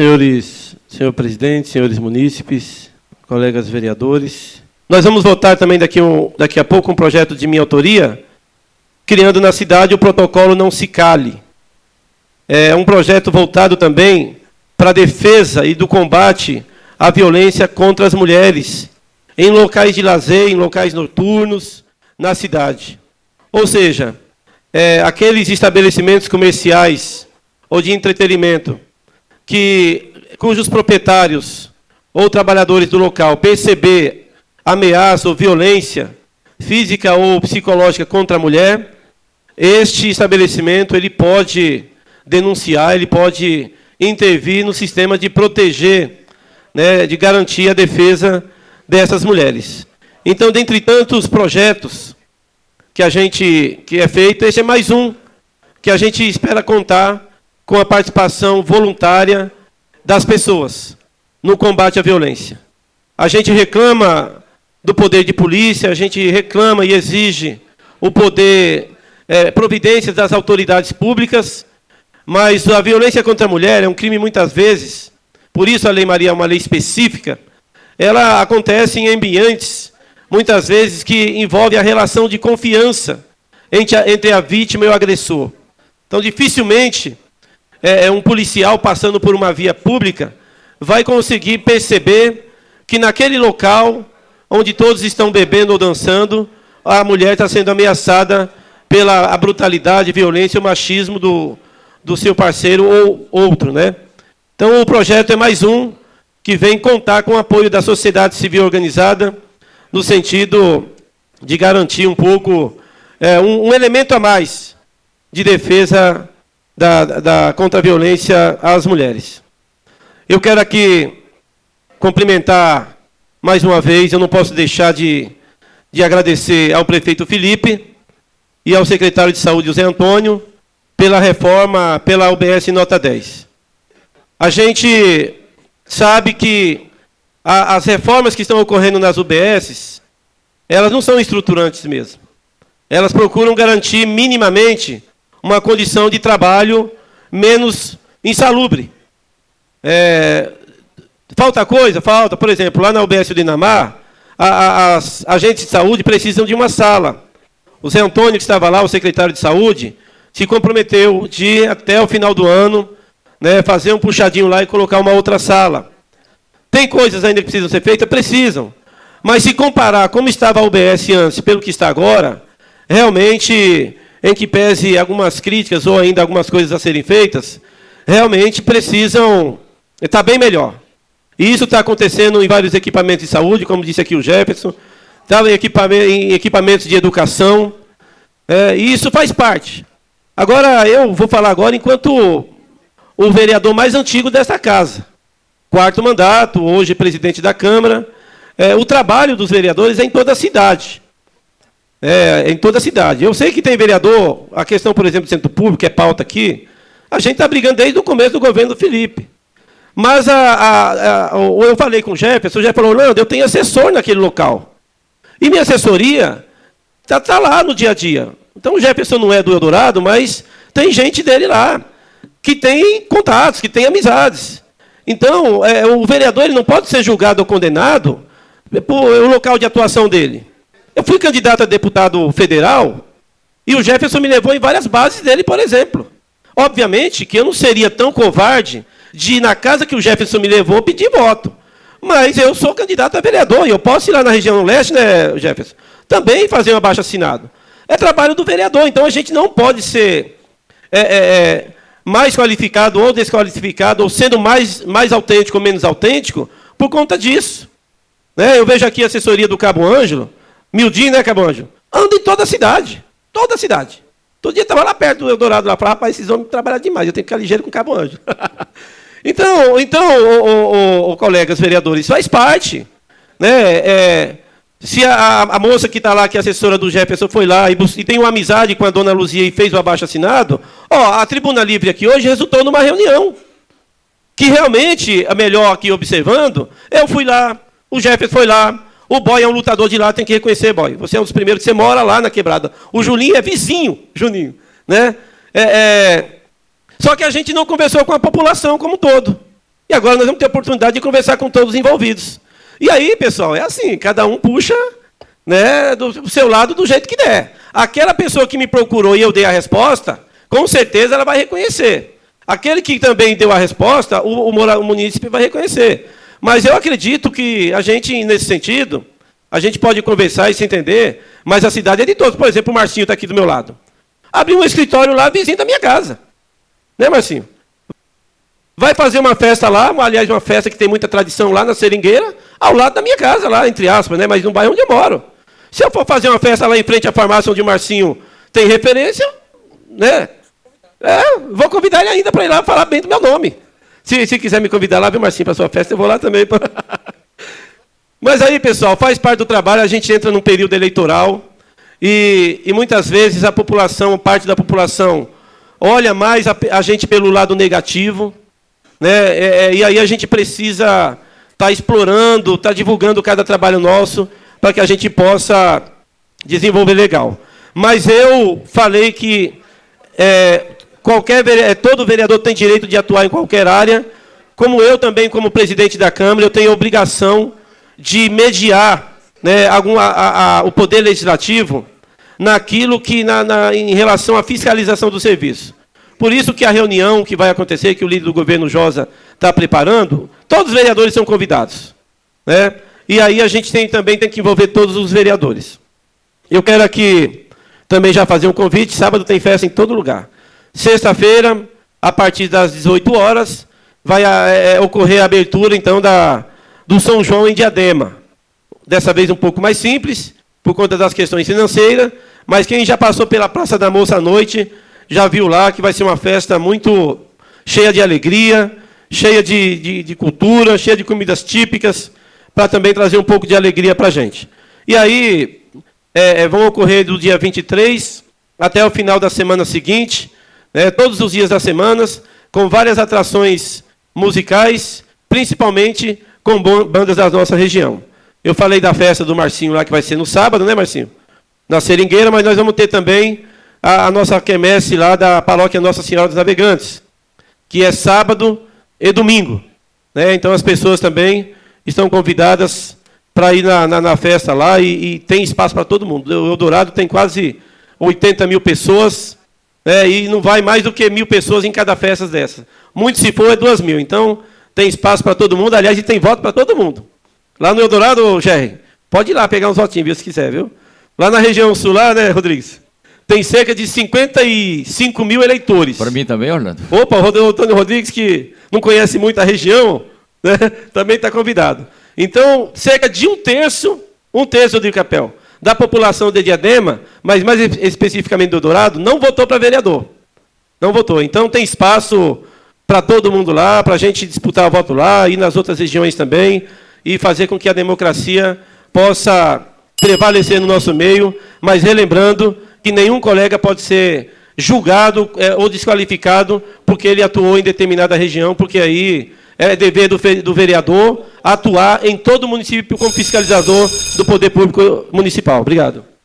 senhores, senhor presidente, senhores munícipes, colegas vereadores. Nós vamos votar também daqui, um, daqui a pouco um projeto de minha autoria, criando na cidade o protocolo Não Se Cale. É um projeto voltado também para a defesa e do combate à violência contra as mulheres, em locais de lazer, em locais noturnos, na cidade. Ou seja, é, aqueles estabelecimentos comerciais ou de entretenimento que cujos proprietários ou trabalhadores do local perceber ameaça ou violência física ou psicológica contra a mulher, este estabelecimento ele pode denunciar, ele pode intervir no sistema de proteger, né, de garantir a defesa dessas mulheres. Então, dentre tantos projetos que a gente que é feito, esse é mais um que a gente espera contar com a participação voluntária das pessoas no combate à violência. A gente reclama do poder de polícia, a gente reclama e exige o poder, é, providências das autoridades públicas, mas a violência contra a mulher é um crime muitas vezes, por isso a Lei Maria é uma lei específica, ela acontece em ambientes, muitas vezes, que envolve a relação de confiança entre a, entre a vítima e o agressor. Então, dificilmente, é, é um policial passando por uma via pública vai conseguir perceber que naquele local onde todos estão bebendo ou dançando, a mulher está sendo ameaçada pela brutalidade, violência e machismo do, do seu parceiro ou outro. Né? Então, o projeto é mais um que vem contar com o apoio da sociedade civil organizada, no sentido de garantir um pouco, é, um, um, elemento a mais de defesa da, da, contra a violência às mulheres. Eu quero aqui cumprimentar mais uma vez, eu não posso deixar de, de agradecer ao prefeito Felipe e ao secretário de saúde, José Antônio, pela reforma, pela UBS nota 10. A gente sabe que a, as reformas que estão ocorrendo nas UBSs, elas não são estruturantes mesmo. Elas procuram garantir minimamente uma condição de trabalho menos insalubre. É, falta coisa? Falta. Por exemplo, lá na UBS Dinamar, a, a, as agentes de saúde precisam de uma sala. O Zé Antônio, que estava lá, o secretário de saúde, se comprometeu de, até o final do ano, né, fazer um puxadinho lá e colocar uma outra sala. Tem coisas ainda que precisam ser feitas? Precisam. Mas se comparar como estava a UBS antes pelo que está agora, realmente, em que pese algumas críticas ou ainda algumas coisas a serem feitas, realmente precisam estar bem melhor. E isso está acontecendo em vários equipamentos de saúde, como disse aqui o Jefferson, está em, equipamentos de educação, é, e isso faz parte. Agora, eu vou falar agora enquanto o vereador mais antigo desta casa. Quarto mandato, hoje presidente da Câmara. É, o trabalho dos vereadores é em toda a cidade. É, em toda a cidade. Eu sei que tem vereador, a questão, por exemplo, do centro público, que é pauta aqui, a gente está brigando desde o começo do governo do Felipe. Mas a, a, a, eu falei com o Jefferson, o Jefferson falou, eu tenho assessor naquele local. E minha assessoria está tá lá no dia a dia. Então o Jefferson não é do Eldorado, mas tem gente dele lá que tem contatos, que tem amizades. Então, é, o vereador ele não pode ser julgado ou condenado por o local de atuação dele. Eu fui candidato a deputado federal e o Jefferson me levou em várias bases dele, por exemplo. Obviamente que eu não seria tão covarde de ir na casa que o Jefferson me levou pedir voto. Mas eu sou candidato a vereador e eu posso ir lá na região leste, né, Jefferson? Também fazer um abaixo assinado. É trabalho do vereador, então a gente não pode ser é, é, é mais qualificado ou desqualificado, ou sendo mais, mais autêntico ou menos autêntico, por conta disso. Né? Eu vejo aqui a assessoria do Cabo Ângelo, Mildinho, né, Cabo Ângelo? Anda em toda a cidade. Toda a cidade. Todo dia estava lá perto do Eldorado, lá, falava, rapaz, esses homens trabalham demais, eu tenho que ficar ligeiro com o Cabo Ângelo. então, então o, o, o, colegas vereadores, faz parte. Né? É, se a, a moça que está lá, que é assessora do Jefferson, foi lá e, e, tem uma amizade com a dona Luzia e fez o abaixo assinado, ó, a Tribuna Livre aqui hoje resultou numa reunião. Que realmente, a melhor aqui observando, eu fui lá, o Jefferson foi lá, o boy é um lutador de lá, tem que reconhecer, boy. Você é um dos primeiros que você mora lá na quebrada. O Juninho é vizinho, Juninho. Né? É, é... Só que a gente não conversou com a população como um todo. E agora nós vamos ter a oportunidade de conversar com todos os envolvidos. E aí, pessoal, é assim, cada um puxa né, do seu lado do jeito que der. Aquela pessoa que me procurou e eu dei a resposta, com certeza ela vai reconhecer. Aquele que também deu a resposta, o, o, o município vai reconhecer. Mas eu acredito que a gente, nesse sentido, a gente pode conversar e se entender, mas a cidade é de todos. Por exemplo, o Marcinho está aqui do meu lado. Abriu um escritório lá, vizinho da minha casa. Né, Marcinho? Vai fazer uma festa lá, aliás, uma festa que tem muita tradição lá na Seringueira, ao lado da minha casa, lá, entre aspas, né? Mas no bairro onde eu moro. Se eu for fazer uma festa lá em frente à farmácia onde o Marcinho tem referência, né? É, vou convidar ele ainda para ir lá falar bem do meu nome. Se, se quiser me convidar lá, viu, Marcinho, para sua festa, eu vou lá também. Mas aí, pessoal, faz parte do trabalho, a gente entra num período eleitoral e, e muitas vezes a população, parte da população, olha mais a, a gente pelo lado negativo, né? É, é, e aí a gente precisa estar tá explorando, estar tá divulgando cada trabalho nosso para que a gente possa desenvolver legal. Mas eu falei que é, qualquer é, todo vereador tem direito de atuar em qualquer área, como eu também, como presidente da Câmara, eu tenho a obrigação de mediar né, algum, a, a, o poder legislativo naquilo que na, na, em relação à fiscalização do serviço. Por isso que a reunião que vai acontecer, que o líder do governo Josa está preparando, todos os vereadores são convidados. Né? E aí a gente tem, também tem que envolver todos os vereadores. Eu quero aqui também já fazer um convite. Sábado tem festa em todo lugar. Sexta-feira, a partir das 18 horas, vai é, é, ocorrer a abertura então da, do São João em Diadema. Dessa vez um pouco mais simples, por conta das questões financeiras, mas quem já passou pela Praça da Moça à noite já viu lá que vai ser uma festa muito cheia de alegria, cheia de, de, de cultura, cheia de comidas típicas para também trazer um pouco de alegria para a gente. E aí, é, é, vão ocorrer do dia 23 até o final da semana seguinte, né, todos os dias das semanas, com várias atrações musicais, principalmente com bandas da nossa região. Eu falei da festa do Marcinho lá, que vai ser no sábado, né, Marcinho? Na Seringueira, mas nós vamos ter também a, a nossa quermesse lá da paróquia Nossa Senhora dos Navegantes, que é sábado e domingo. Né? Então as pessoas também estão convidadas para ir na, na, na, festa lá e, e tem espaço para todo mundo. O Eldorado tem quase 80 mil pessoas né, e não vai mais do que mil pessoas em cada festa dessa. Muito se for é duas mil. Então tem espaço para todo mundo. Aliás, e tem voto para todo mundo. Lá no Eldorado, Jerry, pode ir lá pegar uns votinhos, viu, se quiser, viu? Lá na região sul, lá, né, Rodrigues? Tem cerca de 55 mil eleitores. Para mim também, Orlando. Opa, o Antônio Rodrigues, que não conhece muito a região, né? também está convidado. Então, cerca de um terço, um terço de capel, da população de Diadema, mas mais especificamente do Dourado, não votou para vereador. Não votou. Então, tem espaço para todo mundo lá, para a gente disputar o voto lá, e nas outras regiões também, e fazer com que a democracia possa prevalecer no nosso meio, mas relembrando que nenhum colega pode ser julgado é, ou desqualificado porque ele atuou em determinada região, porque aí é dever do, do vereador atuar em todo o município como fiscalizador do poder público municipal. Obrigado.